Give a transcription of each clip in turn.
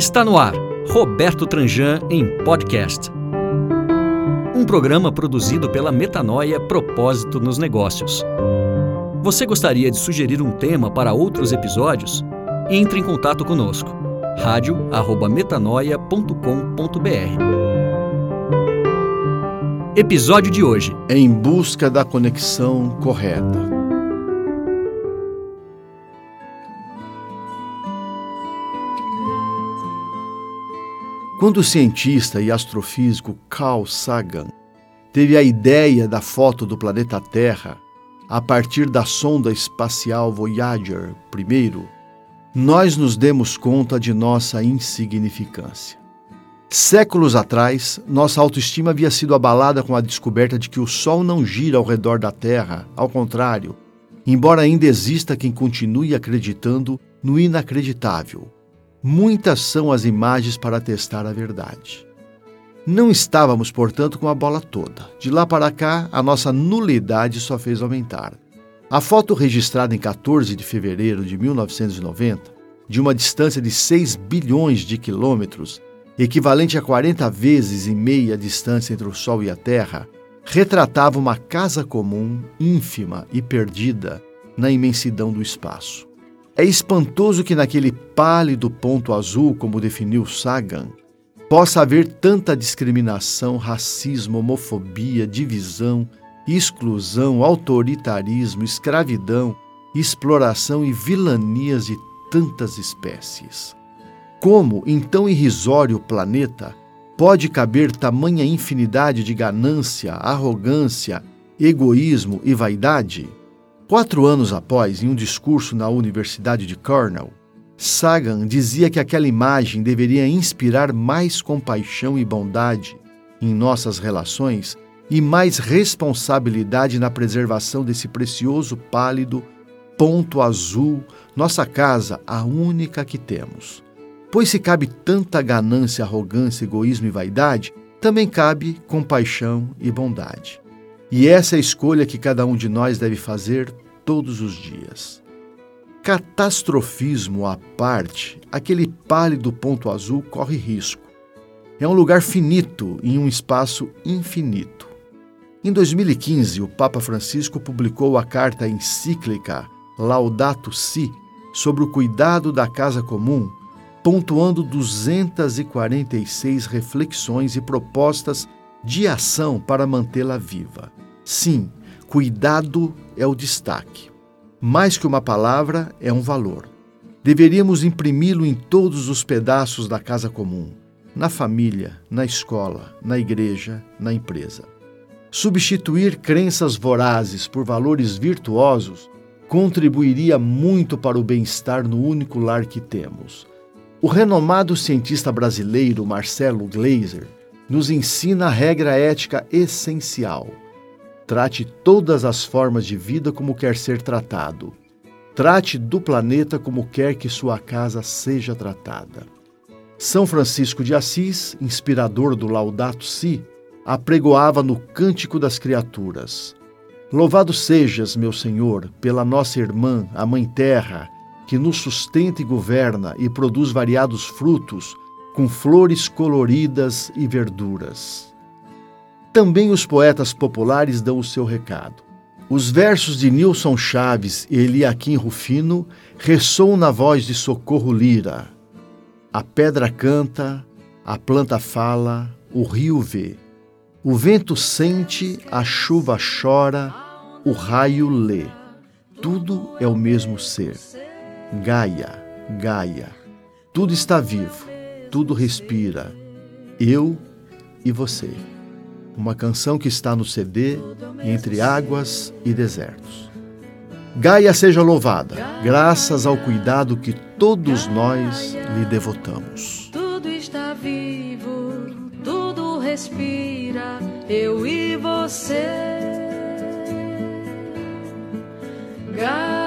Está no ar, Roberto Tranjan em podcast. Um programa produzido pela Metanoia Propósito nos Negócios. Você gostaria de sugerir um tema para outros episódios? Entre em contato conosco. radio@metanoia.com.br. Episódio de hoje: Em busca da conexão correta. Quando o cientista e astrofísico Carl Sagan teve a ideia da foto do planeta Terra a partir da sonda espacial Voyager 1, nós nos demos conta de nossa insignificância. Séculos atrás, nossa autoestima havia sido abalada com a descoberta de que o Sol não gira ao redor da Terra, ao contrário, embora ainda exista quem continue acreditando no inacreditável Muitas são as imagens para testar a verdade. Não estávamos, portanto, com a bola toda. De lá para cá, a nossa nulidade só fez aumentar. A foto registrada em 14 de fevereiro de 1990, de uma distância de 6 bilhões de quilômetros, equivalente a 40 vezes e meia a distância entre o Sol e a Terra, retratava uma casa comum, ínfima e perdida na imensidão do espaço. É espantoso que naquele pálido ponto azul, como definiu Sagan, possa haver tanta discriminação, racismo, homofobia, divisão, exclusão, autoritarismo, escravidão, exploração e vilanias de tantas espécies. Como, em tão irrisório planeta, pode caber tamanha infinidade de ganância, arrogância, egoísmo e vaidade? Quatro anos após, em um discurso na Universidade de Cornell, Sagan dizia que aquela imagem deveria inspirar mais compaixão e bondade em nossas relações e mais responsabilidade na preservação desse precioso pálido ponto azul, nossa casa, a única que temos. Pois se cabe tanta ganância, arrogância, egoísmo e vaidade, também cabe compaixão e bondade. E essa é a escolha que cada um de nós deve fazer todos os dias. Catastrofismo à parte, aquele pálido ponto azul corre risco. É um lugar finito em um espaço infinito. Em 2015, o Papa Francisco publicou a carta encíclica Laudato Si sobre o cuidado da casa comum, pontuando 246 reflexões e propostas de ação para mantê-la viva. Sim, cuidado é o destaque. Mais que uma palavra, é um valor. Deveríamos imprimi-lo em todos os pedaços da casa comum, na família, na escola, na igreja, na empresa. Substituir crenças vorazes por valores virtuosos contribuiria muito para o bem-estar no único lar que temos. O renomado cientista brasileiro Marcelo Gleiser nos ensina a regra ética essencial Trate todas as formas de vida como quer ser tratado. Trate do planeta como quer que sua casa seja tratada. São Francisco de Assis, inspirador do Laudato Si, apregoava no Cântico das Criaturas: Louvado sejas, meu Senhor, pela nossa irmã, a Mãe Terra, que nos sustenta e governa e produz variados frutos, com flores coloridas e verduras. Também os poetas populares dão o seu recado. Os versos de Nilson Chaves e Eliakim Rufino ressoam na voz de Socorro Lira. A pedra canta, a planta fala, o rio vê. O vento sente, a chuva chora, o raio lê. Tudo é o mesmo ser. Gaia, Gaia. Tudo está vivo, tudo respira. Eu e você uma canção que está no CD Entre Águas e Desertos. Gaia seja louvada, graças ao cuidado que todos nós lhe devotamos. Tudo está vivo, tudo respira, eu e você. Gaia,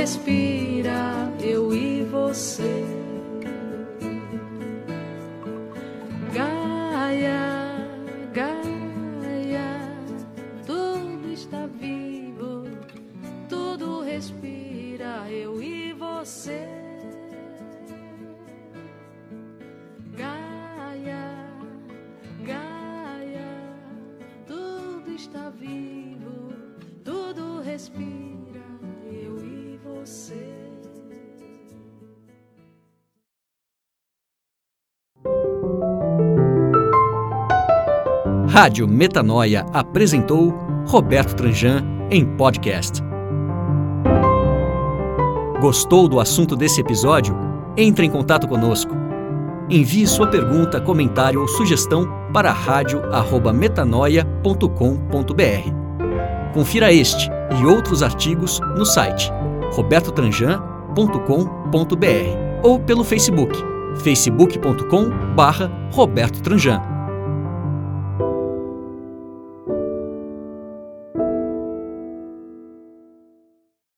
respira, eu e você. Rádio Metanoia apresentou Roberto Tranjan em podcast. Gostou do assunto desse episódio? Entre em contato conosco. Envie sua pergunta, comentário ou sugestão para radio@metanoia.com.br. Confira este e outros artigos no site robertotranjan.com.br ou pelo Facebook facebook.com/robertotranjan.